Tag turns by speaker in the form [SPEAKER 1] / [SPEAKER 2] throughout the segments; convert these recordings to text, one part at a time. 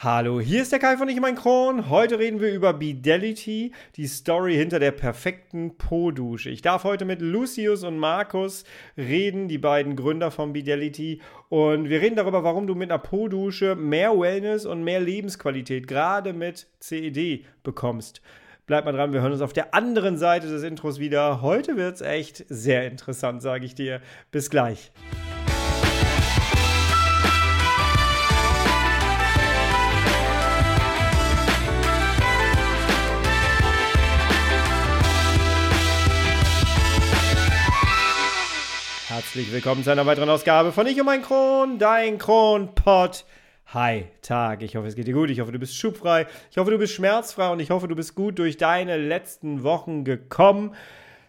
[SPEAKER 1] Hallo, hier ist der Kai von Ich mein Kron. Heute reden wir über Bidelity, die Story hinter der perfekten Po-Dusche. Ich darf heute mit Lucius und Markus reden, die beiden Gründer von Bidelity. Und wir reden darüber, warum du mit einer Po-Dusche mehr Wellness und mehr Lebensqualität, gerade mit CED, bekommst. Bleibt mal dran, wir hören uns auf der anderen Seite des Intros wieder. Heute wird es echt sehr interessant, sage ich dir. Bis gleich. Herzlich willkommen zu einer weiteren Ausgabe von Ich und mein Kron, dein Kronpott. Hi, Tag. Ich hoffe, es geht dir gut. Ich hoffe, du bist schubfrei. Ich hoffe, du bist schmerzfrei und ich hoffe, du bist gut durch deine letzten Wochen gekommen.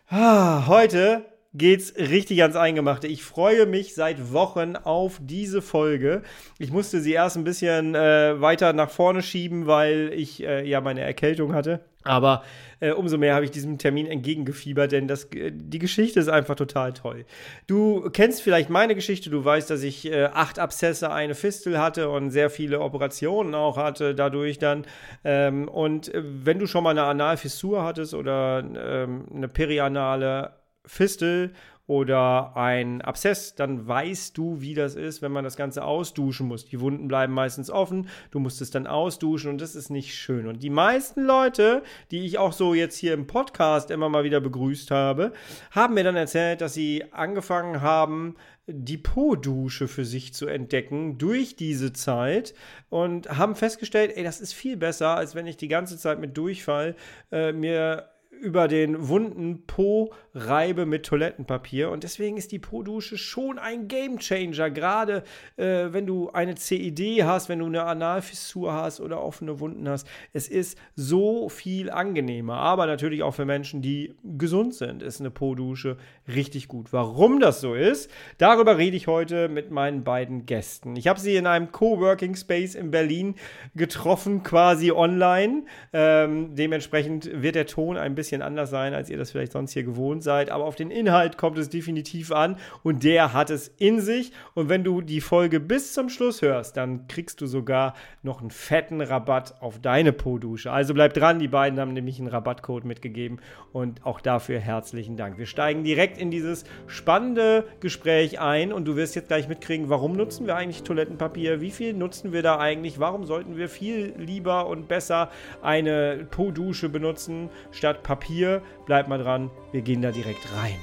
[SPEAKER 1] Ah, heute geht's richtig ans Eingemachte. Ich freue mich seit Wochen auf diese Folge. Ich musste sie erst ein bisschen äh, weiter nach vorne schieben, weil ich äh, ja meine Erkältung hatte. Aber äh, umso mehr habe ich diesem Termin entgegengefiebert, denn das, äh, die Geschichte ist einfach total toll. Du kennst vielleicht meine Geschichte, du weißt, dass ich äh, acht Abszesse, eine Fistel hatte und sehr viele Operationen auch hatte dadurch dann. Ähm, und äh, wenn du schon mal eine Analfissur hattest oder ähm, eine perianale Fistel oder ein Abszess, dann weißt du, wie das ist, wenn man das Ganze ausduschen muss. Die Wunden bleiben meistens offen, du musst es dann ausduschen und das ist nicht schön. Und die meisten Leute, die ich auch so jetzt hier im Podcast immer mal wieder begrüßt habe, haben mir dann erzählt, dass sie angefangen haben, die Po-Dusche für sich zu entdecken durch diese Zeit und haben festgestellt, ey, das ist viel besser, als wenn ich die ganze Zeit mit Durchfall äh, mir über den wunden Po reibe mit Toilettenpapier. Und deswegen ist die Po-Dusche schon ein Gamechanger. Gerade äh, wenn du eine CED hast, wenn du eine Analfissur hast oder offene Wunden hast. Es ist so viel angenehmer. Aber natürlich auch für Menschen, die gesund sind, ist eine Po-Dusche richtig gut. Warum das so ist, darüber rede ich heute mit meinen beiden Gästen. Ich habe sie in einem Coworking Space in Berlin getroffen, quasi online. Ähm, dementsprechend wird der Ton ein bisschen anders sein, als ihr das vielleicht sonst hier gewohnt seid. Aber auf den Inhalt kommt es definitiv an und der hat es in sich. Und wenn du die Folge bis zum Schluss hörst, dann kriegst du sogar noch einen fetten Rabatt auf deine Po-Dusche. Also bleib dran, die beiden haben nämlich einen Rabattcode mitgegeben und auch dafür herzlichen Dank. Wir steigen direkt in dieses spannende Gespräch ein und du wirst jetzt gleich mitkriegen, warum nutzen wir eigentlich Toilettenpapier? Wie viel nutzen wir da eigentlich? Warum sollten wir viel lieber und besser eine Po-Dusche benutzen statt Papier? Bleibt mal dran, wir gehen da direkt rein.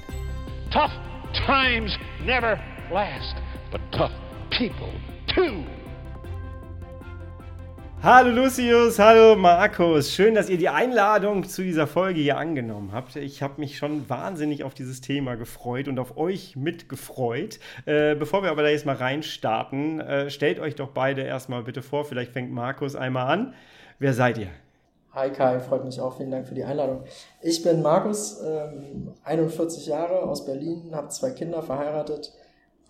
[SPEAKER 1] Tough times never last, but tough people too. Hallo Lucius, hallo Markus. Schön, dass ihr die Einladung zu dieser Folge hier angenommen habt. Ich habe mich schon wahnsinnig auf dieses Thema gefreut und auf euch mitgefreut. Äh, bevor wir aber da jetzt mal reinstarten, äh, stellt euch doch beide erstmal bitte vor. Vielleicht fängt Markus einmal an. Wer seid ihr?
[SPEAKER 2] Hi Kai, freut mich auch. Vielen Dank für die Einladung. Ich bin Markus, ähm, 41 Jahre aus Berlin, habe zwei Kinder, verheiratet.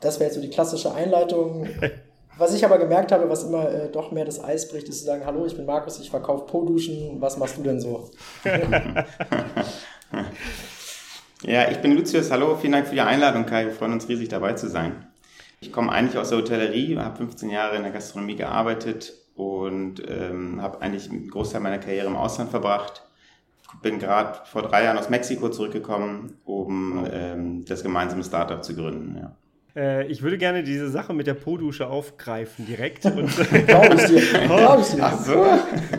[SPEAKER 2] Das wäre jetzt so die klassische Einleitung. Was ich aber gemerkt habe, was immer äh, doch mehr das Eis bricht, ist zu sagen, hallo, ich bin Markus, ich verkaufe Po-Duschen, was machst du denn so?
[SPEAKER 3] ja, ich bin Lucius, hallo, vielen Dank für die Einladung, Kai, wir freuen uns riesig dabei zu sein. Ich komme eigentlich aus der Hotellerie, habe 15 Jahre in der Gastronomie gearbeitet und ähm, habe eigentlich einen Großteil meiner Karriere im Ausland verbracht. Bin gerade vor drei Jahren aus Mexiko zurückgekommen, um ähm, das gemeinsame Startup zu gründen. Ja.
[SPEAKER 1] Äh, ich würde gerne diese Sache mit der Po-Dusche aufgreifen direkt. Und Glaube ich dir. Glaube ich dir. Ach so.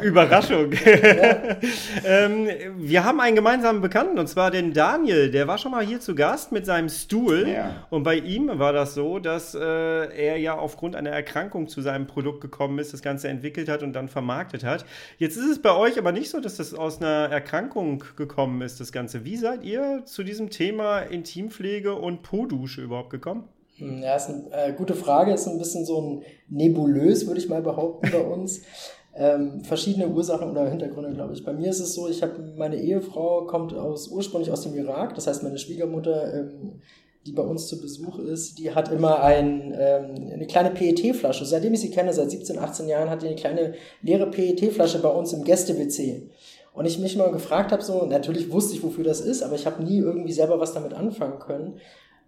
[SPEAKER 1] Überraschung. Ja. ähm, wir haben einen gemeinsamen Bekannten und zwar den Daniel. Der war schon mal hier zu Gast mit seinem Stuhl. Ja. Und bei ihm war das so, dass äh, er ja aufgrund einer Erkrankung zu seinem Produkt gekommen ist, das Ganze entwickelt hat und dann vermarktet hat. Jetzt ist es bei euch aber nicht so, dass das aus einer Erkrankung gekommen ist, das Ganze. Wie seid ihr zu diesem Thema Intimpflege und Po-Dusche überhaupt gekommen?
[SPEAKER 2] Hm, ja, ist eine äh, gute Frage, ist ein bisschen so ein nebulös, würde ich mal behaupten, bei uns. Ähm, verschiedene Ursachen oder Hintergründe, glaube ich. Bei mir ist es so, ich habe meine Ehefrau kommt aus ursprünglich aus dem Irak, das heißt meine Schwiegermutter, ähm, die bei uns zu Besuch ist, die hat immer ein, ähm, eine kleine PET-Flasche. Seitdem ich sie kenne, seit 17, 18 Jahren, hat die eine kleine leere PET-Flasche bei uns im Gäste-WC. Und ich mich mal gefragt habe, so, natürlich wusste ich, wofür das ist, aber ich habe nie irgendwie selber was damit anfangen können.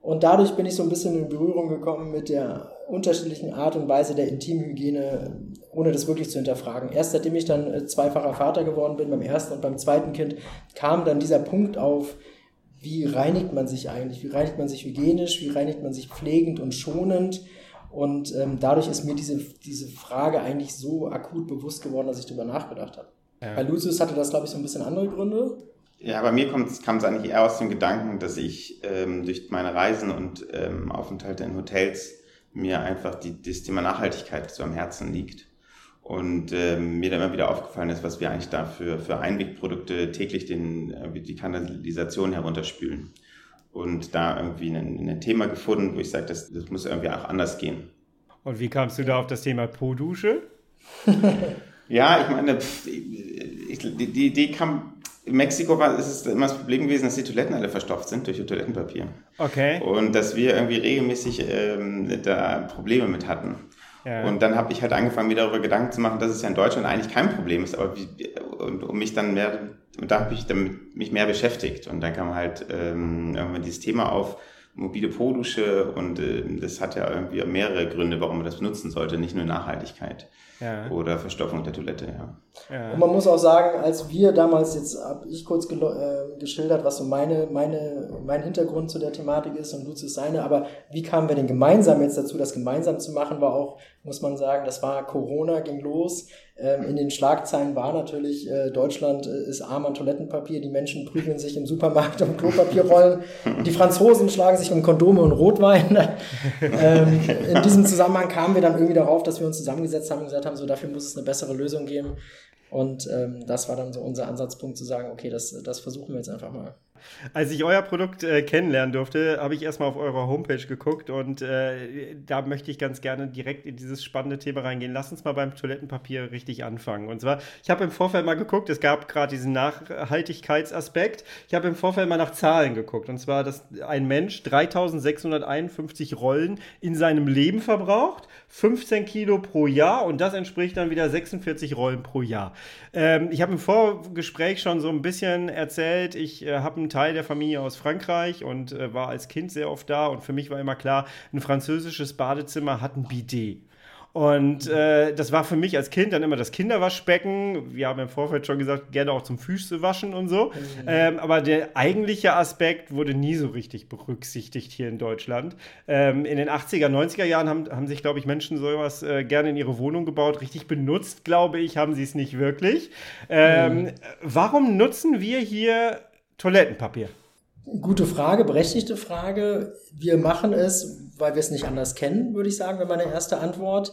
[SPEAKER 2] Und dadurch bin ich so ein bisschen in Berührung gekommen mit der unterschiedlichen Art und Weise der Intimhygiene ohne das wirklich zu hinterfragen. Erst seitdem ich dann äh, zweifacher Vater geworden bin, beim ersten und beim zweiten Kind, kam dann dieser Punkt auf, wie reinigt man sich eigentlich? Wie reinigt man sich hygienisch? Wie reinigt man sich pflegend und schonend? Und ähm, dadurch ist mir diese, diese Frage eigentlich so akut bewusst geworden, dass ich darüber nachgedacht habe. Ja. Bei Lucius hatte das, glaube ich, so ein bisschen andere Gründe.
[SPEAKER 3] Ja, bei mir kam es eigentlich eher aus dem Gedanken, dass ich ähm, durch meine Reisen und ähm, Aufenthalte in Hotels mir einfach die, das Thema Nachhaltigkeit so am Herzen liegt. Und ähm, mir dann immer wieder aufgefallen ist, was wir eigentlich da für, für Einwegprodukte täglich den, äh, die Kanalisation herunterspülen. Und da irgendwie ein, ein Thema gefunden, wo ich sage, das, das muss irgendwie auch anders gehen.
[SPEAKER 1] Und wie kamst du da auf das Thema Po-Dusche?
[SPEAKER 3] ja, ich meine, die, die Idee kam in Mexiko war, ist es immer das Problem gewesen, dass die Toiletten alle verstopft sind durch Toilettenpapier.
[SPEAKER 1] Okay.
[SPEAKER 3] Und dass wir irgendwie regelmäßig ähm, da Probleme mit hatten. Ja. Und dann habe ich halt angefangen, mir darüber Gedanken zu machen, dass es ja in Deutschland eigentlich kein Problem ist, aber wie, und um mich dann mehr, da habe ich damit mich mehr beschäftigt. Und dann kam halt ähm, irgendwann dieses Thema auf, mobile Po-Dusche und äh, das hat ja irgendwie mehrere Gründe, warum man das benutzen sollte, nicht nur Nachhaltigkeit ja. oder Verstopfung der Toilette. Ja.
[SPEAKER 2] ja. Und man muss auch sagen, als wir damals, jetzt habe ich kurz äh, geschildert, was so meine, meine, mein Hintergrund zu der Thematik ist und Lucius seine, aber wie kamen wir denn gemeinsam jetzt dazu, das gemeinsam zu machen, war auch, muss man sagen, das war Corona, ging los. Ähm, in den Schlagzeilen war natürlich, äh, Deutschland äh, ist arm an Toilettenpapier, die Menschen prügeln sich im Supermarkt um Klopapierrollen, die Franzosen schlagen sich um Kondome und Rotwein. ähm, in diesem Zusammenhang kamen wir dann irgendwie darauf, dass wir uns zusammengesetzt haben und gesagt haben, so dafür muss es eine bessere Lösung geben. Und ähm, das war dann so unser Ansatzpunkt zu sagen, okay, das, das versuchen wir jetzt einfach mal.
[SPEAKER 1] Als ich euer Produkt äh, kennenlernen durfte, habe ich erstmal auf eurer Homepage geguckt und äh, da möchte ich ganz gerne direkt in dieses spannende Thema reingehen. Lass uns mal beim Toilettenpapier richtig anfangen. Und zwar, ich habe im Vorfeld mal geguckt, es gab gerade diesen Nachhaltigkeitsaspekt. Ich habe im Vorfeld mal nach Zahlen geguckt. Und zwar, dass ein Mensch 3651 Rollen in seinem Leben verbraucht, 15 Kilo pro Jahr und das entspricht dann wieder 46 Rollen pro Jahr. Ähm, ich habe im Vorgespräch schon so ein bisschen erzählt, ich äh, habe Teil der Familie aus Frankreich und äh, war als Kind sehr oft da und für mich war immer klar, ein französisches Badezimmer hat ein Bidet. Und äh, das war für mich als Kind dann immer das Kinderwaschbecken. Wir haben im Vorfeld schon gesagt, gerne auch zum Füße waschen und so. Mhm. Ähm, aber der eigentliche Aspekt wurde nie so richtig berücksichtigt hier in Deutschland. Ähm, in den 80er, 90er Jahren haben, haben sich, glaube ich, Menschen sowas äh, gerne in ihre Wohnung gebaut. Richtig benutzt, glaube ich, haben sie es nicht wirklich. Ähm, mhm. Warum nutzen wir hier Toilettenpapier?
[SPEAKER 2] Gute Frage, berechtigte Frage. Wir machen es, weil wir es nicht anders kennen, würde ich sagen, wäre meine erste Antwort.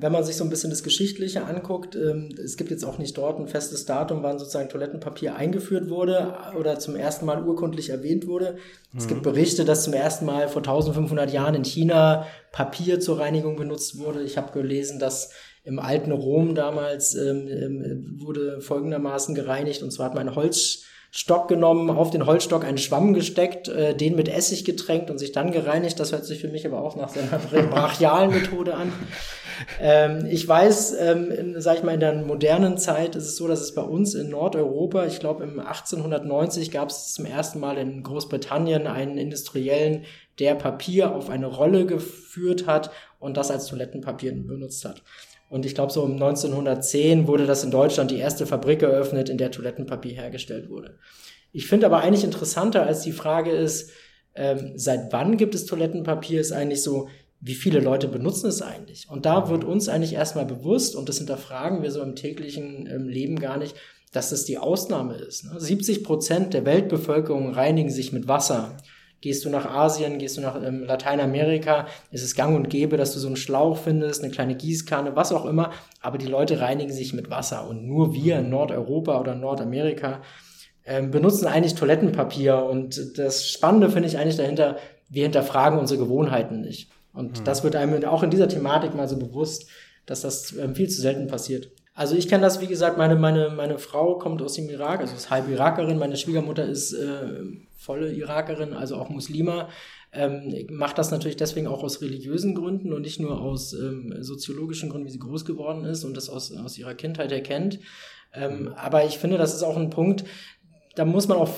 [SPEAKER 2] Wenn man sich so ein bisschen das Geschichtliche anguckt, ähm, es gibt jetzt auch nicht dort ein festes Datum, wann sozusagen Toilettenpapier eingeführt wurde oder zum ersten Mal urkundlich erwähnt wurde. Mhm. Es gibt mhm. Berichte, dass zum ersten Mal vor 1500 Jahren in China Papier zur Reinigung benutzt wurde. Ich habe gelesen, dass im alten Rom damals ähm, ähm wurde folgendermaßen gereinigt, und zwar hat man Holz Stock genommen, auf den Holzstock einen Schwamm gesteckt, äh, den mit Essig getränkt und sich dann gereinigt. Das hört sich für mich aber auch nach seiner brachialen Methode an. Ähm, ich weiß, ähm, in, sag ich mal, in der modernen Zeit ist es so, dass es bei uns in Nordeuropa, ich glaube im 1890 gab es zum ersten Mal in Großbritannien einen Industriellen, der Papier auf eine Rolle geführt hat und das als Toilettenpapier benutzt hat. Und ich glaube, so um 1910 wurde das in Deutschland die erste Fabrik eröffnet, in der Toilettenpapier hergestellt wurde. Ich finde aber eigentlich interessanter als die Frage ist, ähm, seit wann gibt es Toilettenpapier, ist eigentlich so, wie viele Leute benutzen es eigentlich? Und da wird uns eigentlich erstmal bewusst, und das hinterfragen wir so im täglichen ähm, Leben gar nicht, dass das die Ausnahme ist. Ne? 70 Prozent der Weltbevölkerung reinigen sich mit Wasser. Gehst du nach Asien, gehst du nach ähm, Lateinamerika, ist es gang und gäbe, dass du so einen Schlauch findest, eine kleine Gießkanne, was auch immer, aber die Leute reinigen sich mit Wasser und nur wir in Nordeuropa oder Nordamerika ähm, benutzen eigentlich Toilettenpapier und das Spannende finde ich eigentlich dahinter, wir hinterfragen unsere Gewohnheiten nicht. Und mhm. das wird einem auch in dieser Thematik mal so bewusst, dass das ähm, viel zu selten passiert. Also ich kenne das, wie gesagt, meine, meine, meine Frau kommt aus dem Irak, also ist halb Irakerin, meine Schwiegermutter ist äh, volle Irakerin, also auch Muslima, ähm, macht das natürlich deswegen auch aus religiösen Gründen und nicht nur aus ähm, soziologischen Gründen, wie sie groß geworden ist und das aus, aus ihrer Kindheit erkennt. Ähm, aber ich finde, das ist auch ein Punkt, da muss man auch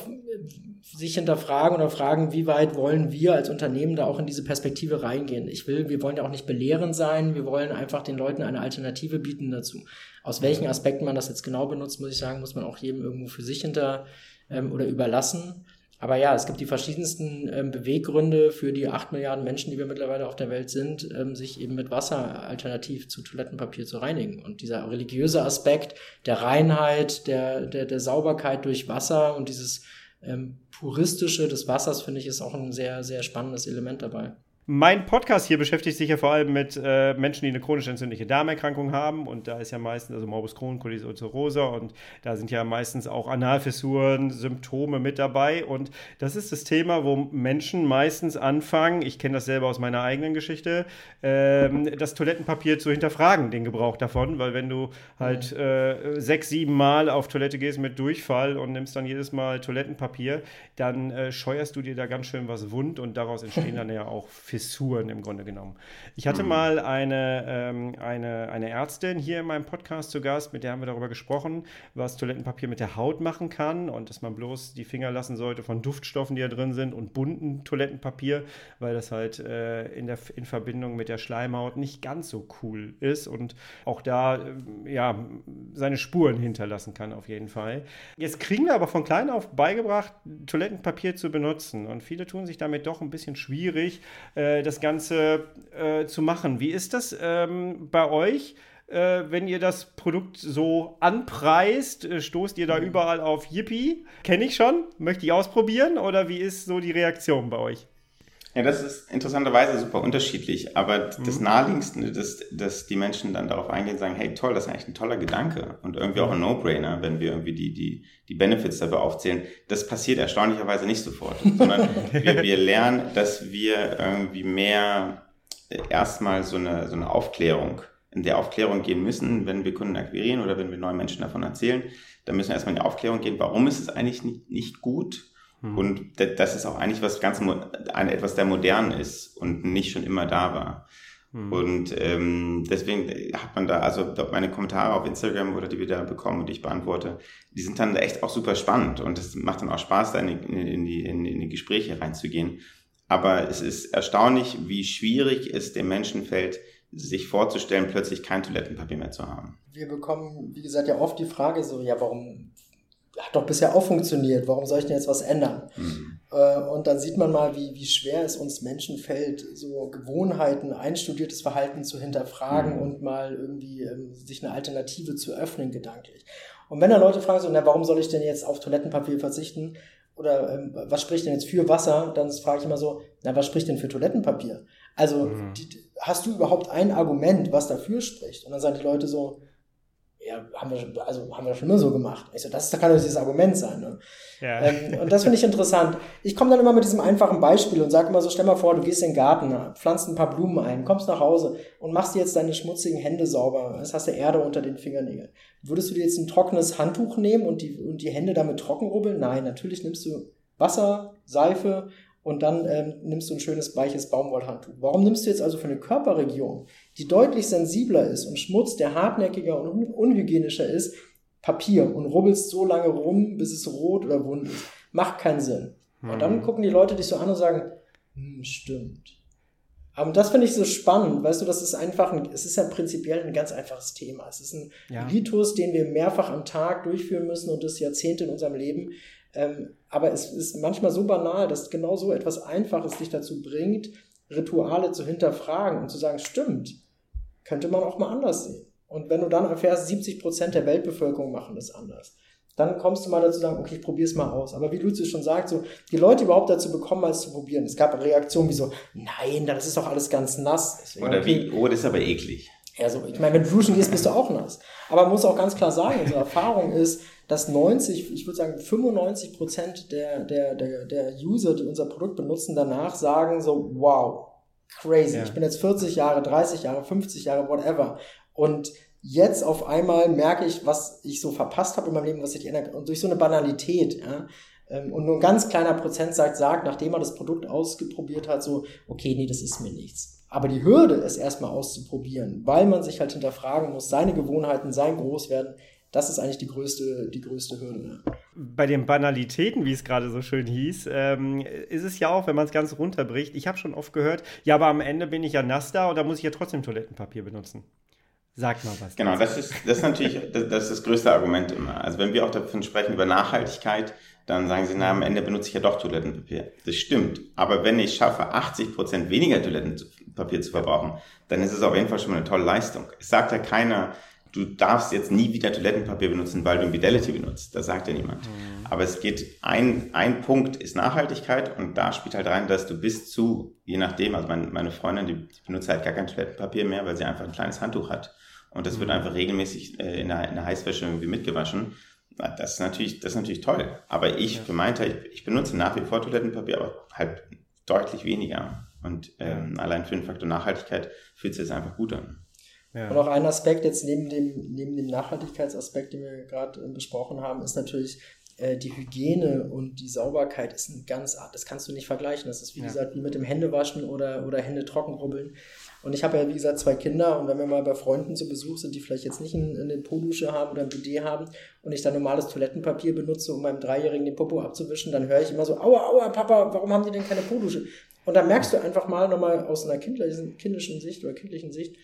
[SPEAKER 2] sich hinterfragen oder fragen, wie weit wollen wir als Unternehmen da auch in diese Perspektive reingehen. Ich will, wir wollen ja auch nicht belehrend sein, wir wollen einfach den Leuten eine Alternative bieten dazu. Aus welchen Aspekten man das jetzt genau benutzt, muss ich sagen, muss man auch jedem irgendwo für sich hinter ähm, oder überlassen. Aber ja, es gibt die verschiedensten ähm, Beweggründe für die acht Milliarden Menschen, die wir mittlerweile auf der Welt sind, ähm, sich eben mit Wasser alternativ zu Toilettenpapier zu reinigen. Und dieser religiöse Aspekt der Reinheit, der, der, der Sauberkeit durch Wasser und dieses ähm, puristische des Wassers, finde ich, ist auch ein sehr, sehr spannendes Element dabei.
[SPEAKER 1] Mein Podcast hier beschäftigt sich ja vor allem mit äh, Menschen, die eine chronisch entzündliche Darmerkrankung haben. Und da ist ja meistens, also Morbus Crohn, Colitis ulcerosa und da sind ja meistens auch Analfissuren, Symptome mit dabei. Und das ist das Thema, wo Menschen meistens anfangen, ich kenne das selber aus meiner eigenen Geschichte, ähm, das Toilettenpapier zu hinterfragen, den Gebrauch davon. Weil wenn du halt äh, sechs, sieben Mal auf Toilette gehst mit Durchfall und nimmst dann jedes Mal Toilettenpapier, dann äh, scheuerst du dir da ganz schön was wund und daraus entstehen dann ja auch Fissuren im Grunde genommen. Ich hatte mhm. mal eine, ähm, eine, eine Ärztin hier in meinem Podcast zu Gast, mit der haben wir darüber gesprochen, was Toilettenpapier mit der Haut machen kann und dass man bloß die Finger lassen sollte von Duftstoffen, die da drin sind und bunten Toilettenpapier, weil das halt äh, in, der, in Verbindung mit der Schleimhaut nicht ganz so cool ist und auch da äh, ja, seine Spuren hinterlassen kann auf jeden Fall. Jetzt kriegen wir aber von klein auf beigebracht, Toilettenpapier zu benutzen und viele tun sich damit doch ein bisschen schwierig, äh, äh, das Ganze äh, zu machen. Wie ist das ähm, bei euch? Äh, wenn ihr das Produkt so anpreist, äh, stoßt ihr da mhm. überall auf Yippie? Kenne ich schon, möchte ich ausprobieren oder wie ist so die Reaktion bei euch?
[SPEAKER 3] Ja, das ist interessanterweise super unterschiedlich, aber mhm. das Naheliegendste, dass, dass die Menschen dann darauf eingehen und sagen, hey toll, das ist eigentlich ein toller Gedanke und irgendwie auch ein No-Brainer, wenn wir irgendwie die, die, die Benefits dafür aufzählen. Das passiert erstaunlicherweise nicht sofort, sondern wir, wir lernen, dass wir irgendwie mehr äh, erstmal so eine, so eine Aufklärung, in der Aufklärung gehen müssen, wenn wir Kunden akquirieren oder wenn wir neuen Menschen davon erzählen. dann müssen wir erstmal in die Aufklärung gehen, warum ist es eigentlich nicht, nicht gut Mhm. Und das ist auch eigentlich was ganz, ein, etwas der modern ist und nicht schon immer da war. Mhm. Und ähm, deswegen hat man da, also meine Kommentare auf Instagram oder die wir da bekommen und ich beantworte, die sind dann echt auch super spannend und es macht dann auch Spaß, da in die, in die, in die Gespräche reinzugehen. Aber es ist erstaunlich, wie schwierig es dem Menschen fällt, sich vorzustellen, plötzlich kein Toilettenpapier mehr zu haben.
[SPEAKER 2] Wir bekommen, wie gesagt, ja oft die Frage so, ja, warum hat doch bisher auch funktioniert, warum soll ich denn jetzt was ändern? Mhm. Äh, und dann sieht man mal, wie, wie schwer es uns Menschen fällt, so Gewohnheiten, einstudiertes Verhalten zu hinterfragen mhm. und mal irgendwie ähm, sich eine Alternative zu öffnen, gedanklich. Und wenn dann Leute fragen so, na, warum soll ich denn jetzt auf Toilettenpapier verzichten? Oder ähm, was spricht denn jetzt für Wasser? Dann frage ich immer so, na, was spricht denn für Toilettenpapier? Also, mhm. die, hast du überhaupt ein Argument, was dafür spricht? Und dann sagen die Leute so, ja, haben wir, schon, also haben wir schon immer so gemacht. Ich so, das kann doch dieses Argument sein. Ne? Ja. Ähm, und das finde ich interessant. Ich komme dann immer mit diesem einfachen Beispiel und sage immer so, stell mal vor, du gehst in den Garten, pflanzt ein paar Blumen ein, kommst nach Hause und machst dir jetzt deine schmutzigen Hände sauber. Jetzt hast du Erde unter den Fingernägeln. Würdest du dir jetzt ein trockenes Handtuch nehmen und die, und die Hände damit trocken rubbeln? Nein, natürlich nimmst du Wasser, Seife und dann ähm, nimmst du ein schönes weiches Baumwollhandtuch. Warum nimmst du jetzt also für eine Körperregion, die deutlich sensibler ist und Schmutz, der hartnäckiger und unhygienischer ist, Papier und rubbelst so lange rum, bis es rot oder wund ist? Macht keinen Sinn. Mhm. Und dann mhm. gucken die Leute dich so an und sagen, hm, stimmt. Aber das finde ich so spannend, weißt du, das ist einfach, ein, es ist ja prinzipiell ein ganz einfaches Thema. Es ist ein ja. Ritus, den wir mehrfach am Tag durchführen müssen und das Jahrzehnte in unserem Leben. Ähm, aber es ist manchmal so banal, dass genau so etwas Einfaches dich dazu bringt, Rituale zu hinterfragen und zu sagen, stimmt, könnte man auch mal anders sehen. Und wenn du dann erfährst, 70 Prozent der Weltbevölkerung machen das anders, dann kommst du mal dazu sagen, okay, ich probiere es mal aus. Aber wie Luzi schon sagt, so die Leute überhaupt dazu bekommen, mal es zu probieren. Es gab Reaktionen wie so, nein, das ist doch alles ganz nass.
[SPEAKER 3] Deswegen, Oder wie, oh, das ist aber eklig.
[SPEAKER 2] Ja, so, ich meine, wenn du duschen gehst, bist du auch nass. Aber man muss auch ganz klar sagen, unsere Erfahrung ist, dass 90, ich würde sagen 95 Prozent der, der, der, der User, die unser Produkt benutzen, danach sagen so, wow, crazy. Ja. Ich bin jetzt 40 Jahre, 30 Jahre, 50 Jahre, whatever. Und jetzt auf einmal merke ich, was ich so verpasst habe in meinem Leben, was sich ändert. Und durch so eine Banalität, ja. Ähm, und nur ein ganz kleiner Prozentsatz sagt, nachdem er das Produkt ausprobiert hat, so, okay, nee, das ist mir nichts. Aber die Hürde, es erstmal auszuprobieren, weil man sich halt hinterfragen muss, seine Gewohnheiten, sein Großwerden, das ist eigentlich die größte, die größte Hürde.
[SPEAKER 1] Bei den Banalitäten, wie es gerade so schön hieß, ähm, ist es ja auch, wenn man es ganz runterbricht. Ich habe schon oft gehört, ja, aber am Ende bin ich ja nass da und da muss ich ja trotzdem Toilettenpapier benutzen. Sag mal was.
[SPEAKER 3] Genau, das ist, das ist natürlich das, das, ist das größte Argument immer. Also wenn wir auch davon sprechen über Nachhaltigkeit, dann sagen sie, na, am Ende benutze ich ja doch Toilettenpapier. Das stimmt. Aber wenn ich schaffe, 80 Prozent weniger Toilettenpapier zu verbrauchen, dann ist es auf jeden Fall schon mal eine tolle Leistung. Es sagt ja keiner, du darfst jetzt nie wieder Toilettenpapier benutzen, weil du Fidelity benutzt. Das sagt ja niemand. Mhm. Aber es geht, ein, ein Punkt ist Nachhaltigkeit und da spielt halt rein, dass du bis zu, je nachdem, also meine, meine Freundin, die, die benutzt halt gar kein Toilettenpapier mehr, weil sie einfach ein kleines Handtuch hat. Und das mhm. wird einfach regelmäßig äh, in, der, in der Heißwäsche irgendwie mitgewaschen. Das ist natürlich, das ist natürlich toll. Aber ich für meinen Teil, ich, ich benutze nach wie vor Toilettenpapier, aber halt deutlich weniger. Und ähm, allein für den Faktor Nachhaltigkeit fühlt sich das einfach gut an.
[SPEAKER 2] Ja. Und auch ein Aspekt jetzt neben dem, neben dem Nachhaltigkeitsaspekt, den wir gerade äh, besprochen haben, ist natürlich äh, die Hygiene und die Sauberkeit ist ein ganz, das kannst du nicht vergleichen. Das ist wie ja. gesagt wie mit dem Händewaschen oder, oder Hände trocken rubbeln. Und ich habe ja, wie gesagt, zwei Kinder und wenn wir mal bei Freunden zu Besuch sind, die vielleicht jetzt nicht eine Po-Dusche haben oder ein BD haben und ich dann normales Toilettenpapier benutze, um meinem Dreijährigen den Popo abzuwischen, dann höre ich immer so, aua, aua, Papa, warum haben die denn keine Po-Dusche? Und dann merkst du einfach mal nochmal aus einer kindlichen, kindischen Sicht oder kindlichen Sicht,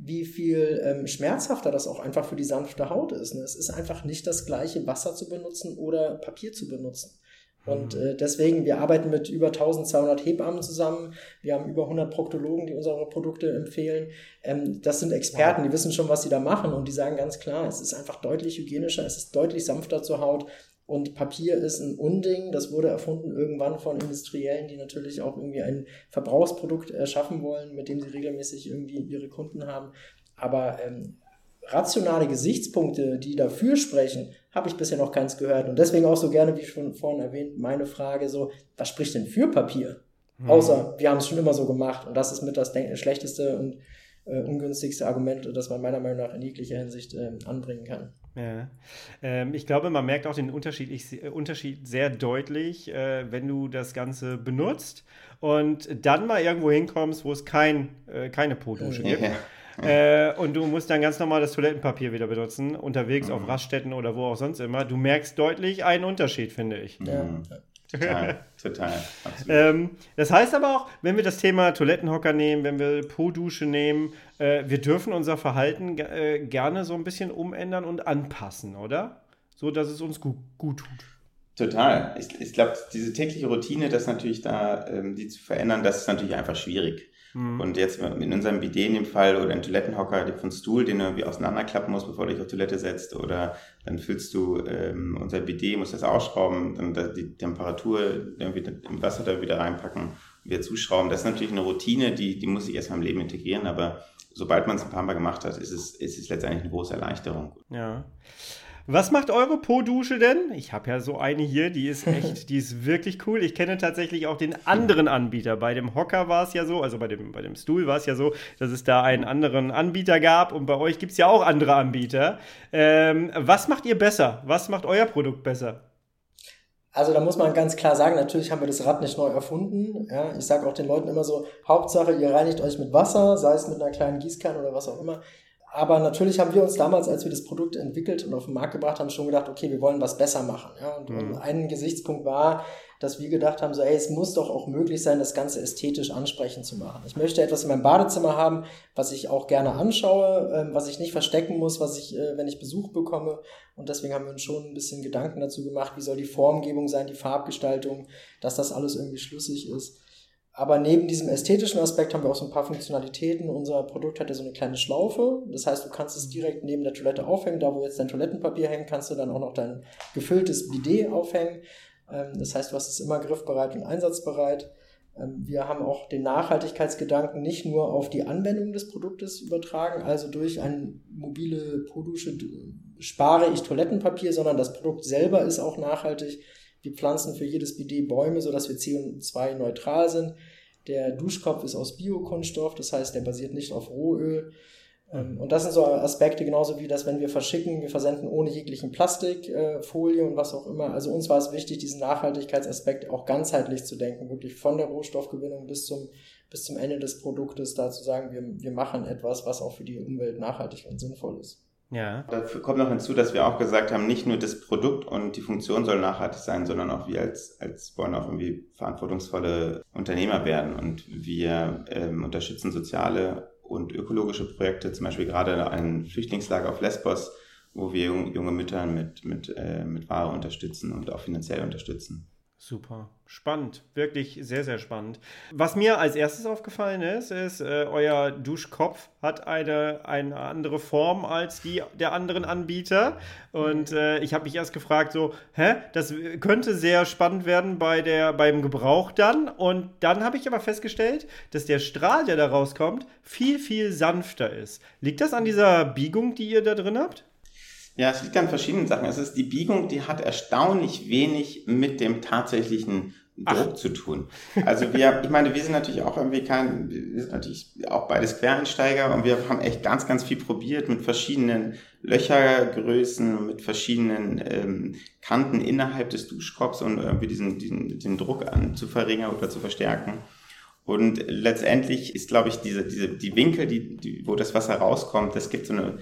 [SPEAKER 2] wie viel ähm, schmerzhafter das auch einfach für die sanfte Haut ist. Ne? Es ist einfach nicht das gleiche, Wasser zu benutzen oder Papier zu benutzen. Und mhm. äh, deswegen, wir arbeiten mit über 1200 Hebammen zusammen. Wir haben über 100 Proktologen, die unsere Produkte empfehlen. Ähm, das sind Experten, die wissen schon, was sie da machen. Und die sagen ganz klar, es ist einfach deutlich hygienischer, es ist deutlich sanfter zur Haut. Und Papier ist ein Unding. Das wurde erfunden irgendwann von Industriellen, die natürlich auch irgendwie ein Verbrauchsprodukt erschaffen wollen, mit dem sie regelmäßig irgendwie ihre Kunden haben. Aber ähm, rationale Gesichtspunkte, die dafür sprechen, habe ich bisher noch keins gehört. Und deswegen auch so gerne, wie schon vorhin erwähnt, meine Frage so, was spricht denn für Papier? Hm. Außer, wir haben es schon immer so gemacht. Und das ist mit das schlechteste und äh, ungünstigste Argument, das man meiner Meinung nach in jeglicher Hinsicht äh, anbringen kann.
[SPEAKER 1] Ja. Ähm, ich glaube, man merkt auch den Unterschied, ich, äh, Unterschied sehr deutlich, äh, wenn du das Ganze benutzt und dann mal irgendwo hinkommst, wo es kein, äh, keine Po-Dusche gibt. Ja. Äh, und du musst dann ganz normal das Toilettenpapier wieder benutzen, unterwegs mhm. auf Raststätten oder wo auch sonst immer. Du merkst deutlich einen Unterschied, finde ich. Ja.
[SPEAKER 3] Total, total.
[SPEAKER 1] Ähm, das heißt aber auch, wenn wir das Thema Toilettenhocker nehmen, wenn wir Po-Dusche nehmen, äh, wir dürfen unser Verhalten äh, gerne so ein bisschen umändern und anpassen, oder? So, dass es uns gut, gut tut.
[SPEAKER 3] Total. Ich, ich glaube, diese tägliche Routine, das natürlich da, ähm, die zu verändern, das ist natürlich einfach schwierig. Mhm. Und jetzt in unserem Bidet in dem Fall oder ein Toilettenhocker von Stuhl, den du irgendwie auseinanderklappen musst, bevor du dich auf Toilette setzt, oder dann füllst du ähm, unser Bidet, musst das ausschrauben, dann die Temperatur irgendwie im Wasser da wieder reinpacken wieder zuschrauben. Das ist natürlich eine Routine, die, die muss ich erstmal im Leben integrieren, aber sobald man es ein paar Mal gemacht hat, ist es, ist es letztendlich eine große Erleichterung.
[SPEAKER 1] Ja. Was macht eure Po-Dusche denn? Ich habe ja so eine hier, die ist echt, die ist wirklich cool. Ich kenne tatsächlich auch den anderen Anbieter. Bei dem Hocker war es ja so, also bei dem, bei dem Stuhl war es ja so, dass es da einen anderen Anbieter gab und bei euch gibt es ja auch andere Anbieter. Ähm, was macht ihr besser? Was macht euer Produkt besser?
[SPEAKER 2] Also da muss man ganz klar sagen, natürlich haben wir das Rad nicht neu erfunden. Ja, ich sage auch den Leuten immer so, Hauptsache ihr reinigt euch mit Wasser, sei es mit einer kleinen Gießkanne oder was auch immer. Aber natürlich haben wir uns damals, als wir das Produkt entwickelt und auf den Markt gebracht haben, schon gedacht, okay, wir wollen was besser machen. Ja? Und, mhm. ein Gesichtspunkt war, dass wir gedacht haben, so, ey, es muss doch auch möglich sein, das Ganze ästhetisch ansprechend zu machen. Ich möchte etwas in meinem Badezimmer haben, was ich auch gerne anschaue, ähm, was ich nicht verstecken muss, was ich, äh, wenn ich Besuch bekomme. Und deswegen haben wir uns schon ein bisschen Gedanken dazu gemacht, wie soll die Formgebung sein, die Farbgestaltung, dass das alles irgendwie schlüssig ist. Aber neben diesem ästhetischen Aspekt haben wir auch so ein paar Funktionalitäten. Unser Produkt hat ja so eine kleine Schlaufe. Das heißt, du kannst es direkt neben der Toilette aufhängen. Da, wo jetzt dein Toilettenpapier hängt, kannst du dann auch noch dein gefülltes Bidet aufhängen. Ähm, das heißt, du hast es immer griffbereit und einsatzbereit. Ähm, wir haben auch den Nachhaltigkeitsgedanken nicht nur auf die Anwendung des Produktes übertragen, also durch eine mobile Po-Dusche spare ich Toilettenpapier, sondern das Produkt selber ist auch nachhaltig. Wir pflanzen für jedes Bidet Bäume, sodass wir CO2-neutral sind. Der Duschkopf ist aus Biokunststoff, das heißt, der basiert nicht auf Rohöl. Ähm, und das sind so Aspekte, genauso wie das, wenn wir verschicken, wir versenden ohne jeglichen Plastikfolie äh, und was auch immer. Also uns war es wichtig, diesen Nachhaltigkeitsaspekt auch ganzheitlich zu denken, wirklich von der Rohstoffgewinnung bis zum, bis zum Ende des Produktes, da zu sagen, wir, wir machen etwas, was auch für die Umwelt nachhaltig und sinnvoll ist.
[SPEAKER 3] Ja. Dafür kommt noch hinzu, dass wir auch gesagt haben, nicht nur das Produkt und die Funktion soll nachhaltig sein, sondern auch wir als, als wollen auch irgendwie verantwortungsvolle Unternehmer werden und wir ähm, unterstützen soziale und ökologische Projekte, zum Beispiel gerade ein Flüchtlingslager auf Lesbos, wo wir junge Mütter mit, mit, äh, mit Ware unterstützen und auch finanziell unterstützen.
[SPEAKER 1] Super. Spannend. Wirklich sehr, sehr spannend. Was mir als erstes aufgefallen ist, ist, äh, euer Duschkopf hat eine, eine andere Form als die der anderen Anbieter. Und äh, ich habe mich erst gefragt, so, hä, das könnte sehr spannend werden bei der, beim Gebrauch dann. Und dann habe ich aber festgestellt, dass der Strahl, der da rauskommt, viel, viel sanfter ist. Liegt das an dieser Biegung, die ihr da drin habt?
[SPEAKER 3] Ja, es liegt an verschiedenen Sachen. Es ist die Biegung, die hat erstaunlich wenig mit dem tatsächlichen Druck Ach. zu tun. Also wir, ich meine, wir sind natürlich auch irgendwie kein, wir sind natürlich auch beides Quereinsteiger und wir haben echt ganz, ganz viel probiert mit verschiedenen Löchergrößen, mit verschiedenen ähm, Kanten innerhalb des Duschkorbs und irgendwie diesen, diesen, den Druck an zu verringern oder zu verstärken. Und letztendlich ist, glaube ich, diese, diese, die Winkel, die, die, wo das Wasser rauskommt, das gibt so eine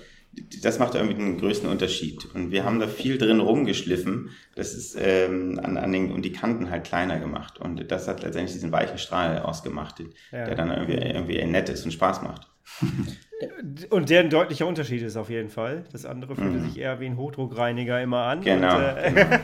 [SPEAKER 3] das macht irgendwie den größten Unterschied. Und wir haben da viel drin rumgeschliffen. Das ist ähm, an, an den, und die Kanten halt kleiner gemacht. Und das hat letztendlich diesen weichen Strahl ausgemacht, ja. der dann irgendwie, irgendwie nett ist und Spaß macht.
[SPEAKER 1] Und der ein deutlicher Unterschied ist auf jeden Fall. Das andere fühlte mhm. sich eher wie ein Hochdruckreiniger immer an.
[SPEAKER 3] Genau. Und, äh, genau.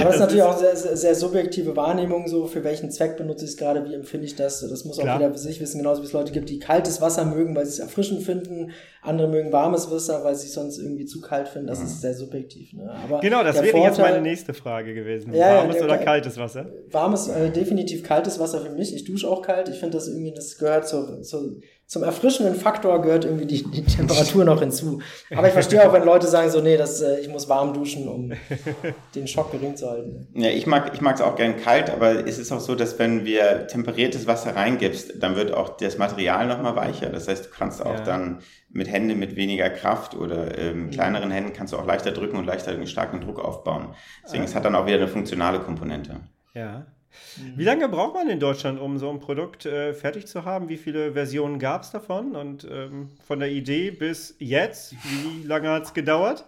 [SPEAKER 2] Aber das ist natürlich auch sehr, sehr, subjektive Wahrnehmung, so für welchen Zweck benutze ich es gerade, wie empfinde ich das. Das muss auch Klar. jeder für sich wissen, genauso wie es Leute gibt, die kaltes Wasser mögen, weil sie es erfrischend finden. Andere mögen warmes Wasser, weil sie es sonst irgendwie zu kalt finden. Das mhm. ist sehr subjektiv. Ne?
[SPEAKER 1] Aber genau, das wäre Vorteil, jetzt meine nächste Frage gewesen. Ja, warmes der, oder kaltes Wasser?
[SPEAKER 2] Warmes, äh, definitiv kaltes Wasser für mich. Ich dusche auch kalt. Ich finde das irgendwie, das gehört zur, zur zum erfrischenden Faktor gehört irgendwie die, die Temperatur noch hinzu. Aber ich verstehe auch, wenn Leute sagen so, nee, das, äh, ich muss warm duschen, um den Schock gering zu halten.
[SPEAKER 3] Ja, ich mag ich mag es auch gern kalt, aber es ist auch so, dass wenn wir temperiertes Wasser reingibst, dann wird auch das Material nochmal weicher. Das heißt, du kannst auch ja. dann mit Händen mit weniger Kraft oder ähm, kleineren Händen kannst du auch leichter drücken und leichter einen starken Druck aufbauen. Deswegen, ah. es hat dann auch wieder eine funktionale Komponente.
[SPEAKER 1] Ja. Mhm. Wie lange braucht man in Deutschland, um so ein Produkt äh, fertig zu haben? Wie viele Versionen gab es davon? Und ähm, von der Idee bis jetzt, wie lange hat es gedauert?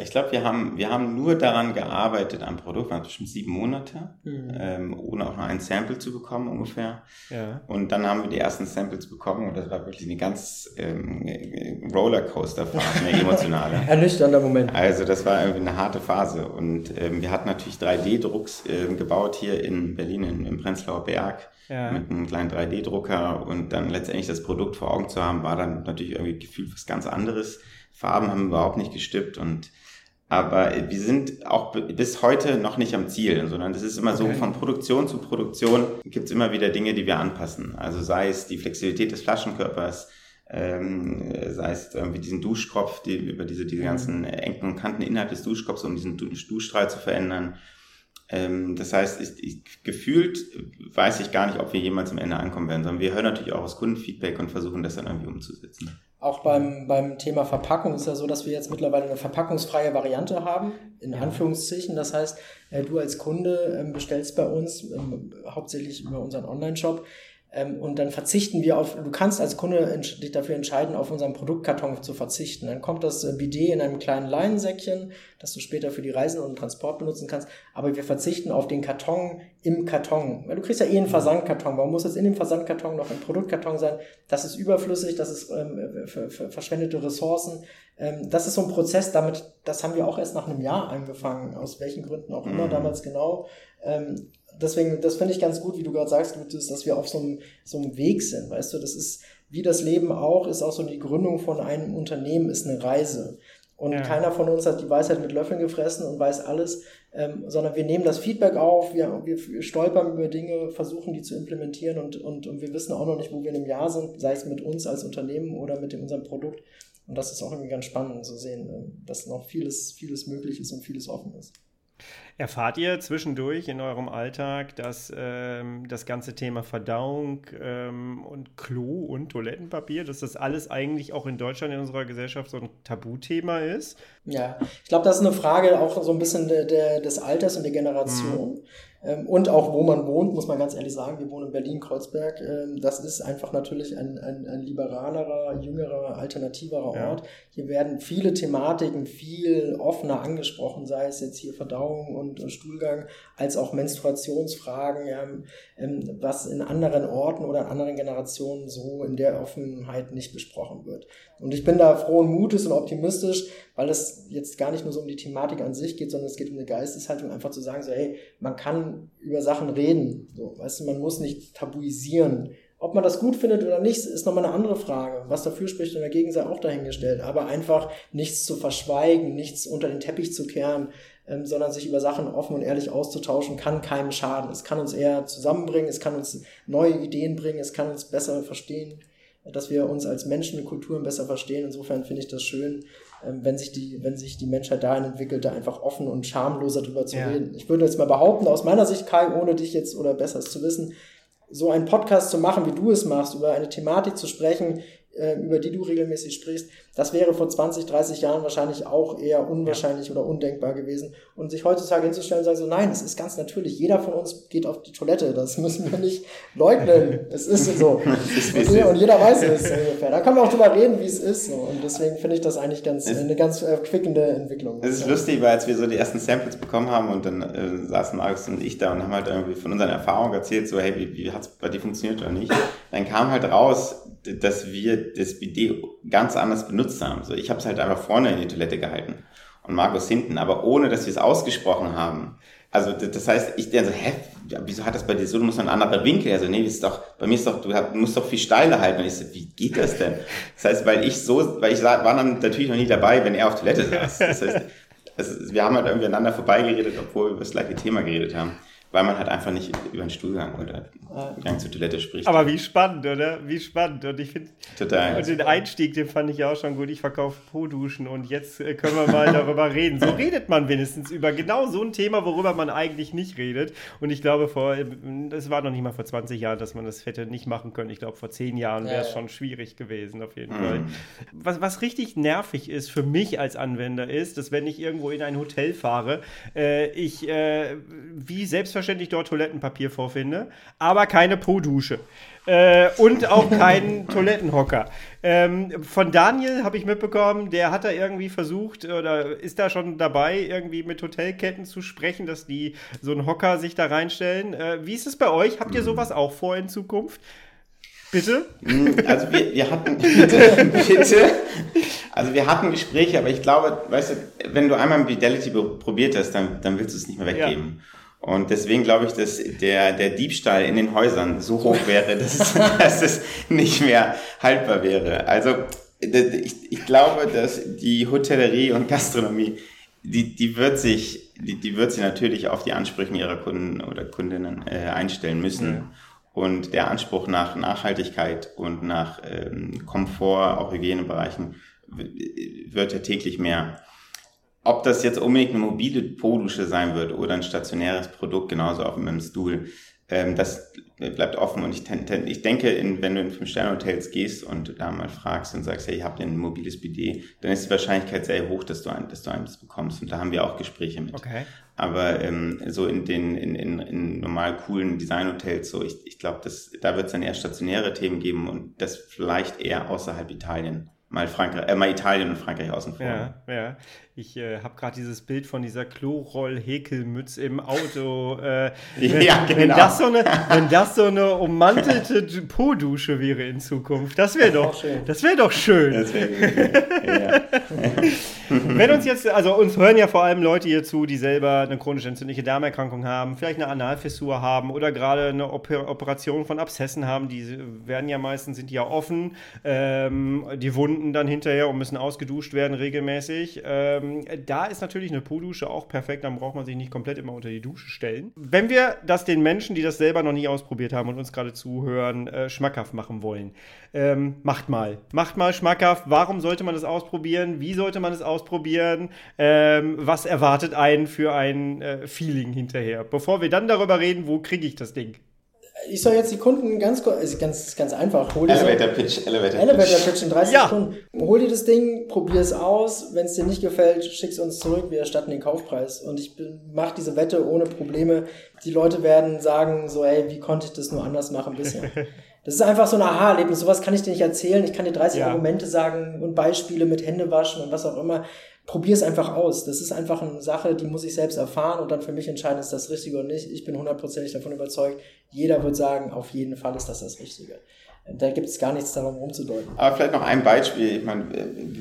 [SPEAKER 3] Ich glaube, wir haben, wir haben nur daran gearbeitet am Produkt, waren bestimmt sieben Monate, mhm. ähm, ohne auch nur ein Sample zu bekommen ungefähr. Ja. Und dann haben wir die ersten Samples bekommen und das war wirklich eine ganz ähm, Rollercoaster-Phase, eine emotionale.
[SPEAKER 2] Ernüchternder Moment.
[SPEAKER 3] Also das war irgendwie eine harte Phase und ähm, wir hatten natürlich 3D-Drucks äh, gebaut hier in Berlin, in, im Prenzlauer Berg. Ja. mit einem kleinen 3D-Drucker und dann letztendlich das Produkt vor Augen zu haben, war dann natürlich irgendwie gefühlt was ganz anderes. Farben haben überhaupt nicht gestippt und aber wir sind auch bis heute noch nicht am Ziel, sondern es ist immer okay. so, von Produktion zu Produktion gibt es immer wieder Dinge, die wir anpassen. Also sei es die Flexibilität des Flaschenkörpers, ähm, sei es irgendwie diesen Duschkopf, die, über diese, diese mhm. ganzen Ecken und Kanten innerhalb des Duschkopfs, um diesen Duschstrahl zu verändern. Ähm, das heißt, ich, ich, gefühlt weiß ich gar nicht, ob wir jemals am Ende ankommen werden, sondern wir hören natürlich auch aus Kundenfeedback und versuchen das dann irgendwie umzusetzen.
[SPEAKER 2] Auch beim, beim Thema Verpackung ist ja so, dass wir jetzt mittlerweile eine verpackungsfreie Variante haben, in Anführungszeichen. Das heißt, äh, du als Kunde ähm, bestellst bei uns, ähm, hauptsächlich über unseren Online-Shop, ähm, und dann verzichten wir auf, du kannst als Kunde dich dafür entscheiden, auf unseren Produktkarton zu verzichten. Dann kommt das äh, Bidet in einem kleinen Leinensäckchen, das du später für die Reisen und den Transport benutzen kannst. Aber wir verzichten auf den Karton im Karton. Weil du kriegst ja eh einen Versandkarton. Warum muss jetzt in dem Versandkarton noch ein Produktkarton sein? Das ist überflüssig, das ist ähm, für, für verschwendete Ressourcen. Ähm, das ist so ein Prozess, damit, das haben wir auch erst nach einem Jahr angefangen, aus welchen Gründen auch immer mhm. damals genau. Ähm, deswegen, das finde ich ganz gut, wie du gerade sagst, dass wir auf so einem, so einem Weg sind, weißt du, das ist, wie das Leben auch, ist auch so die Gründung von einem Unternehmen ist eine Reise. Und ja. keiner von uns hat die Weisheit mit Löffeln gefressen und weiß alles, ähm, sondern wir nehmen das Feedback auf, wir, wir stolpern über Dinge, versuchen die zu implementieren und, und, und wir wissen auch noch nicht, wo wir in einem Jahr sind, sei es mit uns als Unternehmen oder mit unserem Produkt. Und das ist auch irgendwie ganz spannend zu sehen, äh, dass noch vieles, vieles möglich ist und vieles offen ist.
[SPEAKER 1] Erfahrt ihr zwischendurch in eurem Alltag, dass ähm, das ganze Thema Verdauung ähm, und Klo und Toilettenpapier, dass das alles eigentlich auch in Deutschland in unserer Gesellschaft so ein Tabuthema ist?
[SPEAKER 2] Ja, ich glaube, das ist eine Frage auch so ein bisschen der, der, des Alters und der Generation. Mhm. Ähm, und auch wo man wohnt, muss man ganz ehrlich sagen, wir wohnen in Berlin-Kreuzberg. Ähm, das ist einfach natürlich ein, ein, ein liberalerer, jüngerer, alternativerer Ort. Ja. Hier werden viele Thematiken viel offener angesprochen, sei es jetzt hier Verdauung und, Stuhlgang, als auch Menstruationsfragen, ähm, was in anderen Orten oder in anderen Generationen so in der Offenheit nicht besprochen wird. Und ich bin da frohen Mutes und optimistisch, weil es jetzt gar nicht nur so um die Thematik an sich geht, sondern es geht um eine Geisteshaltung, einfach zu sagen, so, hey, man kann über Sachen reden. So, weißt du, man muss nicht tabuisieren. Ob man das gut findet oder nicht, ist nochmal eine andere Frage. Was dafür spricht und dagegen sei auch dahingestellt. Aber einfach nichts zu verschweigen, nichts unter den Teppich zu kehren, ähm, sondern sich über Sachen offen und ehrlich auszutauschen, kann keinem schaden. Es kann uns eher zusammenbringen, es kann uns neue Ideen bringen, es kann uns besser verstehen, dass wir uns als Menschen und Kulturen besser verstehen. Insofern finde ich das schön, ähm, wenn sich die, wenn sich die Menschheit dahin entwickelt, da einfach offen und schamloser drüber zu ja. reden. Ich würde jetzt mal behaupten, aus meiner Sicht, Kai, ohne dich jetzt oder besser zu wissen, so einen Podcast zu machen, wie du es machst, über eine Thematik zu sprechen, äh, über die du regelmäßig sprichst, das wäre vor 20, 30 Jahren wahrscheinlich auch eher unwahrscheinlich ja. oder undenkbar gewesen. Und sich heutzutage hinzustellen und sagen so, nein, es ist ganz natürlich, jeder von uns geht auf die Toilette, das müssen wir nicht leugnen. es ist so. und, jeder weiß es ungefähr. Da kann man auch drüber reden, wie es ist. So. Und deswegen finde ich das eigentlich ganz, es eine ganz äh, quickende Entwicklung.
[SPEAKER 3] Es ist lustig, weil als wir so die ersten Samples bekommen haben und dann äh, saßen Alex und ich da und haben halt irgendwie von unseren Erfahrungen erzählt, so, hey, wie, wie hat es bei dir funktioniert oder nicht, dann kam halt raus, dass wir das Bidet ganz anders benutzt haben. So, ich habe es halt einfach vorne in die Toilette gehalten und Markus hinten, aber ohne, dass wir es ausgesprochen haben. Also das heißt, ich denke so, hä, wieso hat das bei dir so? Du musst einen anderen Winkel. Also nee, ist doch, bei mir ist doch, du musst doch viel steiler halten. Und ich so, wie geht das denn? Das heißt, weil ich so, weil ich war dann natürlich noch nie dabei, wenn er auf Toilette saß. Das heißt, also wir haben halt irgendwie aneinander vorbeigeredet, obwohl wir über das gleiche Thema geredet haben weil man halt einfach nicht über den Stuhlgang oder Gang zur Toilette spricht.
[SPEAKER 1] Aber wie spannend, oder? Wie spannend. Und ich finde, Total. Und den Einstieg, den fand ich auch schon gut. Ich verkaufe Po-Duschen und jetzt äh, können wir mal darüber reden. So redet man wenigstens über genau so ein Thema, worüber man eigentlich nicht redet. Und ich glaube, vor, es war noch nicht mal vor 20 Jahren, dass man das hätte nicht machen können. Ich glaube, vor 10 Jahren wäre es ja, schon schwierig gewesen, auf jeden mhm. Fall. Was, was richtig nervig ist für mich als Anwender ist, dass wenn ich irgendwo in ein Hotel fahre, äh, ich äh, wie selbstverständlich selbstverständlich dort Toilettenpapier vorfinde, aber keine Po-Dusche. Äh, und auch keinen Toilettenhocker. Ähm, von Daniel habe ich mitbekommen, der hat da irgendwie versucht oder ist da schon dabei, irgendwie mit Hotelketten zu sprechen, dass die so einen Hocker sich da reinstellen. Äh, wie ist es bei euch? Habt ihr hm. sowas auch vor in Zukunft? Bitte?
[SPEAKER 3] Hm, also wir, wir hatten bitte, bitte. Also wir hatten Gespräche, aber ich glaube, weißt du, wenn du einmal Fidelity probiert hast, dann, dann willst du es nicht mehr weggeben. Ja. Und deswegen glaube ich, dass der, der Diebstahl in den Häusern so hoch wäre, dass es, dass es nicht mehr haltbar wäre. Also ich, ich glaube, dass die Hotellerie und Gastronomie, die, die wird sich, die, die wird sich natürlich auf die Ansprüche ihrer Kunden oder Kundinnen äh, einstellen müssen. Mhm. Und der Anspruch nach Nachhaltigkeit und nach ähm, Komfort, auch Hygienebereichen, wird ja täglich mehr. Ob das jetzt unbedingt eine mobile Po-Dusche sein wird oder ein stationäres Produkt, genauso auch mit dem Stuhl, ähm, das bleibt offen. Und ich, ich denke, in, wenn du in Fünf-Sterne-Hotels gehst und da mal fragst und sagst, hey, ihr habt ein mobiles Bidet, dann ist die Wahrscheinlichkeit sehr hoch, dass du, ein, dass du eins bekommst. Und da haben wir auch Gespräche mit.
[SPEAKER 1] Okay.
[SPEAKER 3] Aber ähm, so in den in, in, in normal coolen Design-Hotels, so ich, ich glaube, da wird es dann eher stationäre Themen geben und das vielleicht eher außerhalb Italien mal Frankreich, äh, mal Italien und Frankreich außen vor.
[SPEAKER 1] Ja, ja. Ich äh, habe gerade dieses Bild von dieser Kloroll-Häkelmütze im Auto. Äh, wenn, ja, genau. Wenn das, so eine, wenn das so eine ummantelte Po-Dusche wäre in Zukunft, das wäre doch, das wäre doch schön. Das wär, ja. wenn uns jetzt, also uns hören ja vor allem Leute hier zu, die selber eine chronisch entzündliche Darmerkrankung haben, vielleicht eine Analfissur haben oder gerade eine Oper Operation von Abszessen haben. Die werden ja meistens sind ja offen, ähm, die Wunden dann hinterher und müssen ausgeduscht werden regelmäßig. Ähm, da ist natürlich eine Po-Dusche auch perfekt, dann braucht man sich nicht komplett immer unter die Dusche stellen. Wenn wir das den Menschen, die das selber noch nie ausprobiert haben und uns gerade zuhören, äh, schmackhaft machen wollen, ähm, macht mal. Macht mal schmackhaft. Warum sollte man das ausprobieren? Wie sollte man es ausprobieren? Ähm, was erwartet einen für ein äh, Feeling hinterher? Bevor wir dann darüber reden, wo kriege ich das Ding?
[SPEAKER 2] ich soll jetzt die Kunden ganz kurz, ganz, ganz einfach.
[SPEAKER 3] Hol Elevator so, Pitch,
[SPEAKER 2] Elevator, Elevator Pitch. Pitch in 30 ja. Sekunden. Hol dir das Ding, probier es aus. Wenn es dir nicht gefällt, schick es uns zurück. Wir erstatten den Kaufpreis. Und ich mache diese Wette ohne Probleme. Die Leute werden sagen so, ey, wie konnte ich das nur anders machen bisher? Das ist einfach so ein Aha-Erlebnis. Sowas kann ich dir nicht erzählen. Ich kann dir 30 ja. Argumente sagen und Beispiele mit Händewaschen und was auch immer probier es einfach aus. Das ist einfach eine Sache, die muss ich selbst erfahren und dann für mich entscheiden, ist das richtig oder nicht. Ich bin hundertprozentig davon überzeugt, jeder wird sagen, auf jeden Fall ist das das Richtige. Da gibt es gar nichts darum rumzudeuten.
[SPEAKER 3] Aber vielleicht noch ein Beispiel. Ich meine,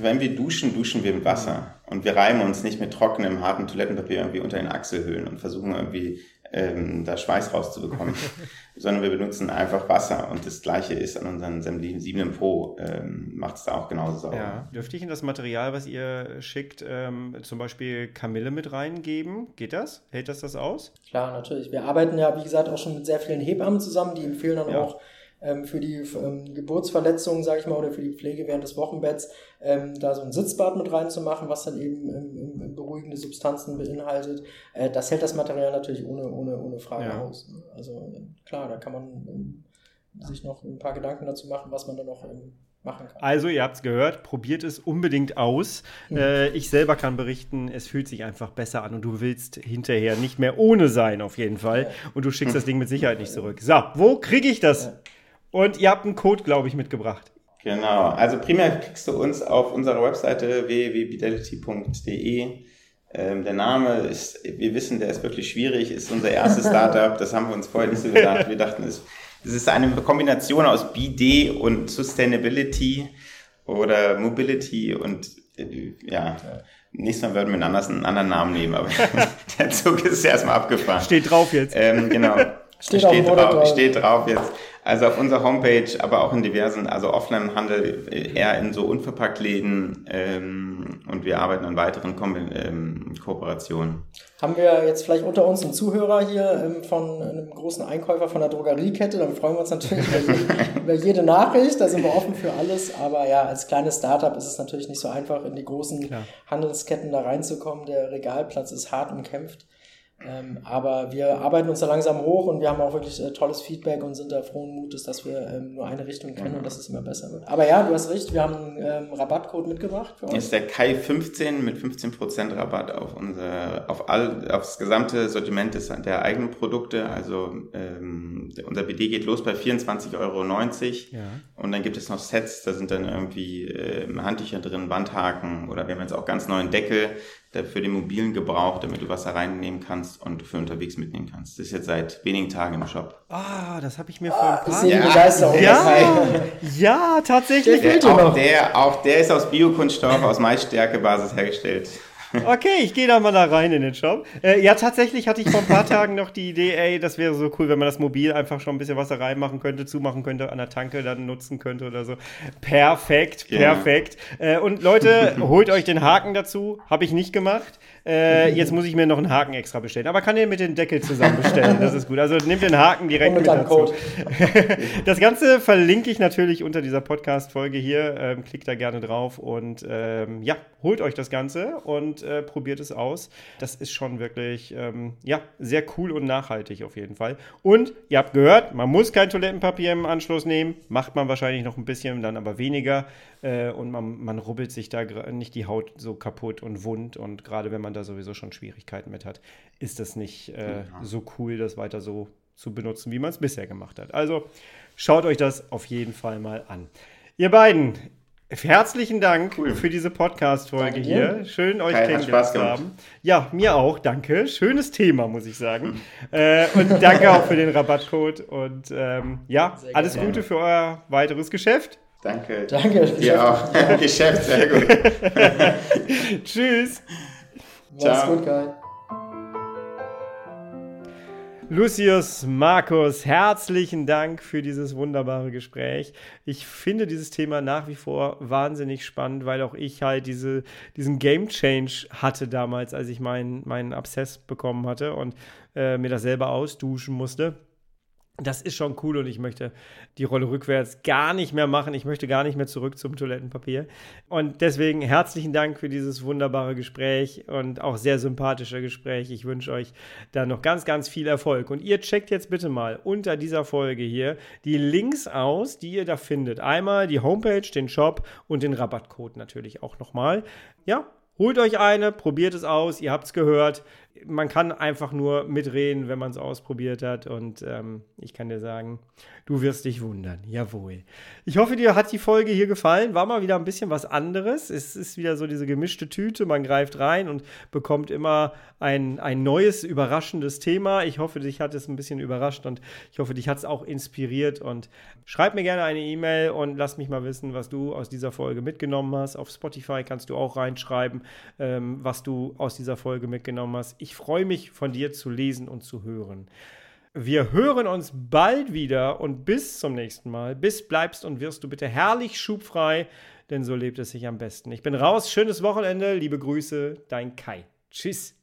[SPEAKER 3] wenn wir duschen, duschen wir mit Wasser. Und wir reiben uns nicht mit trockenem, harten Toilettenpapier irgendwie unter den Achselhöhlen und versuchen irgendwie ähm, da Schweiß rauszubekommen, sondern wir benutzen einfach Wasser und das gleiche ist an unseren Semlin 7 Pro, ähm, macht es da auch genauso sauber.
[SPEAKER 1] Ja. Dürfte ich in das Material, was ihr schickt, ähm, zum Beispiel Kamille mit reingeben? Geht das? Hält das das aus?
[SPEAKER 2] Klar, natürlich. Wir arbeiten ja, wie gesagt, auch schon mit sehr vielen Hebammen zusammen, die empfehlen dann ja. auch ähm, für die ähm, Geburtsverletzungen, sage ich mal, oder für die Pflege während des Wochenbetts, ähm, da so ein Sitzbad mit reinzumachen, was dann eben ähm, beruhigende Substanzen beinhaltet. Äh, das hält das Material natürlich ohne, ohne, ohne Frage ja. aus. Ne? Also klar, da kann man ähm, sich noch ein paar Gedanken dazu machen, was man dann noch ähm, machen kann.
[SPEAKER 1] Also, ihr habt es gehört, probiert es unbedingt aus. Mhm. Äh, ich selber kann berichten, es fühlt sich einfach besser an und du willst hinterher nicht mehr ohne sein, auf jeden Fall. Ja. Und du schickst das Ding mit Sicherheit nicht zurück. So, wo kriege ich das? Ja. Und ihr habt einen Code, glaube ich, mitgebracht.
[SPEAKER 3] Genau. Also primär kriegst du uns auf unserer Webseite www.fidelity.de. Ähm, der Name ist, wir wissen, der ist wirklich schwierig, ist unser erstes Startup. Das haben wir uns vorher nicht so gedacht. Wir dachten, es, es ist eine Kombination aus BD und Sustainability oder Mobility und äh, ja. Nächstes Mal würden wir einen anderen, einen anderen Namen nehmen, aber der Zug ist erstmal abgefahren.
[SPEAKER 1] Steht drauf jetzt.
[SPEAKER 3] Ähm, genau. Steht, steht, drauf, steht drauf jetzt. Also auf unserer Homepage, aber auch in diversen, also Offline-Handel, eher in so Unverpacktläden ähm, und wir arbeiten an weiteren Ko ähm, Kooperationen.
[SPEAKER 2] Haben wir jetzt vielleicht unter uns einen Zuhörer hier ähm, von einem großen Einkäufer von der Drogeriekette, dann freuen wir uns natürlich über, jede, über jede Nachricht, da sind wir offen für alles, aber ja, als kleines Startup ist es natürlich nicht so einfach, in die großen Klar. Handelsketten da reinzukommen. Der Regalplatz ist hart umkämpft. Ähm, aber wir arbeiten uns da langsam hoch und wir haben auch wirklich äh, tolles Feedback und sind da frohen Mutes, dass wir ähm, nur eine Richtung kennen mhm. und dass es immer besser wird. Aber ja, du hast recht, wir haben einen ähm, Rabattcode mitgebracht
[SPEAKER 3] für euch. Ist der Kai15 mit 15% Rabatt auf unser, auf all, auf das gesamte Sortiment des, der eigenen Produkte. Also ähm, unser BD geht los bei 24,90 Euro. Ja. Und dann gibt es noch Sets, da sind dann irgendwie äh, Handtücher drin, Wandhaken oder wir haben jetzt auch ganz neuen Deckel für den mobilen Gebrauch, damit du Wasser reinnehmen kannst und für unterwegs mitnehmen kannst. Das ist jetzt seit wenigen Tagen im Shop.
[SPEAKER 1] Ah, das habe ich mir vor ein paar Jahren... Ja, ja, ja, tatsächlich.
[SPEAKER 3] Der, auch, der, auch der ist aus Biokunststoff, aus Maisstärkebasis hergestellt.
[SPEAKER 1] Okay, ich gehe da mal da rein in den Shop. Äh, ja, tatsächlich hatte ich vor ein paar Tagen noch die Idee, ey, das wäre so cool, wenn man das mobil einfach schon ein bisschen Wasser reinmachen könnte, zumachen könnte, an der Tanke dann nutzen könnte oder so. Perfekt, perfekt. Ja. Äh, und Leute, holt euch den Haken dazu. Habe ich nicht gemacht. Äh, jetzt muss ich mir noch einen Haken extra bestellen. Aber kann den mit dem Deckel zusammen bestellen. Das ist gut. Also nehmt den Haken direkt mit, mit dazu. das Ganze verlinke ich natürlich unter dieser Podcast-Folge hier. Ähm, klickt da gerne drauf und ähm, ja, holt euch das Ganze und äh, probiert es aus. Das ist schon wirklich ähm, ja, sehr cool und nachhaltig auf jeden Fall. Und ihr habt gehört, man muss kein Toilettenpapier im Anschluss nehmen. Macht man wahrscheinlich noch ein bisschen, dann aber weniger. Äh, und man, man rubbelt sich da nicht die Haut so kaputt und wund. Und gerade wenn man da sowieso schon Schwierigkeiten mit hat, ist das nicht äh, ja. so cool, das weiter so zu benutzen, wie man es bisher gemacht hat. Also schaut euch das auf jeden Fall mal an. Ihr beiden, herzlichen Dank cool. für diese Podcast-Folge hier. Schön, euch Kein kennengelernt zu haben. Ja, mir auch, danke. Schönes Thema, muss ich sagen. äh, und danke auch für den Rabattcode. Und ähm, ja, alles Gute für euer weiteres Geschäft.
[SPEAKER 3] Danke.
[SPEAKER 2] Danke.
[SPEAKER 3] Dir auch. Ja. Geschäft, sehr gut.
[SPEAKER 1] Tschüss.
[SPEAKER 2] Mach's gut, Kai.
[SPEAKER 1] Lucius, Markus, herzlichen Dank für dieses wunderbare Gespräch. Ich finde dieses Thema nach wie vor wahnsinnig spannend, weil auch ich halt diese, diesen Game Change hatte damals, als ich meinen, meinen Abszess bekommen hatte und äh, mir das selber ausduschen musste. Das ist schon cool und ich möchte die Rolle rückwärts gar nicht mehr machen. Ich möchte gar nicht mehr zurück zum Toilettenpapier. Und deswegen herzlichen Dank für dieses wunderbare Gespräch und auch sehr sympathische Gespräch. Ich wünsche euch da noch ganz, ganz viel Erfolg. Und ihr checkt jetzt bitte mal unter dieser Folge hier die Links aus, die ihr da findet. Einmal die Homepage, den Shop und den Rabattcode natürlich auch nochmal. Ja, Holt euch eine, probiert es aus, ihr habt es gehört. Man kann einfach nur mitreden, wenn man es ausprobiert hat. Und ähm, ich kann dir sagen, du wirst dich wundern. Jawohl. Ich hoffe, dir hat die Folge hier gefallen. War mal wieder ein bisschen was anderes. Es ist wieder so diese gemischte Tüte. Man greift rein und bekommt immer ein, ein neues, überraschendes Thema. Ich hoffe, dich hat es ein bisschen überrascht und ich hoffe, dich hat es auch inspiriert. Und schreib mir gerne eine E-Mail und lass mich mal wissen, was du aus dieser Folge mitgenommen hast. Auf Spotify kannst du auch reinschreiben ähm, was du aus dieser Folge mitgenommen hast. Ich freue mich, von dir zu lesen und zu hören. Wir hören uns bald wieder und bis zum nächsten Mal. Bis bleibst und wirst du bitte herrlich schubfrei, denn so lebt es sich am besten. Ich bin raus. Schönes Wochenende. Liebe Grüße, dein Kai. Tschüss.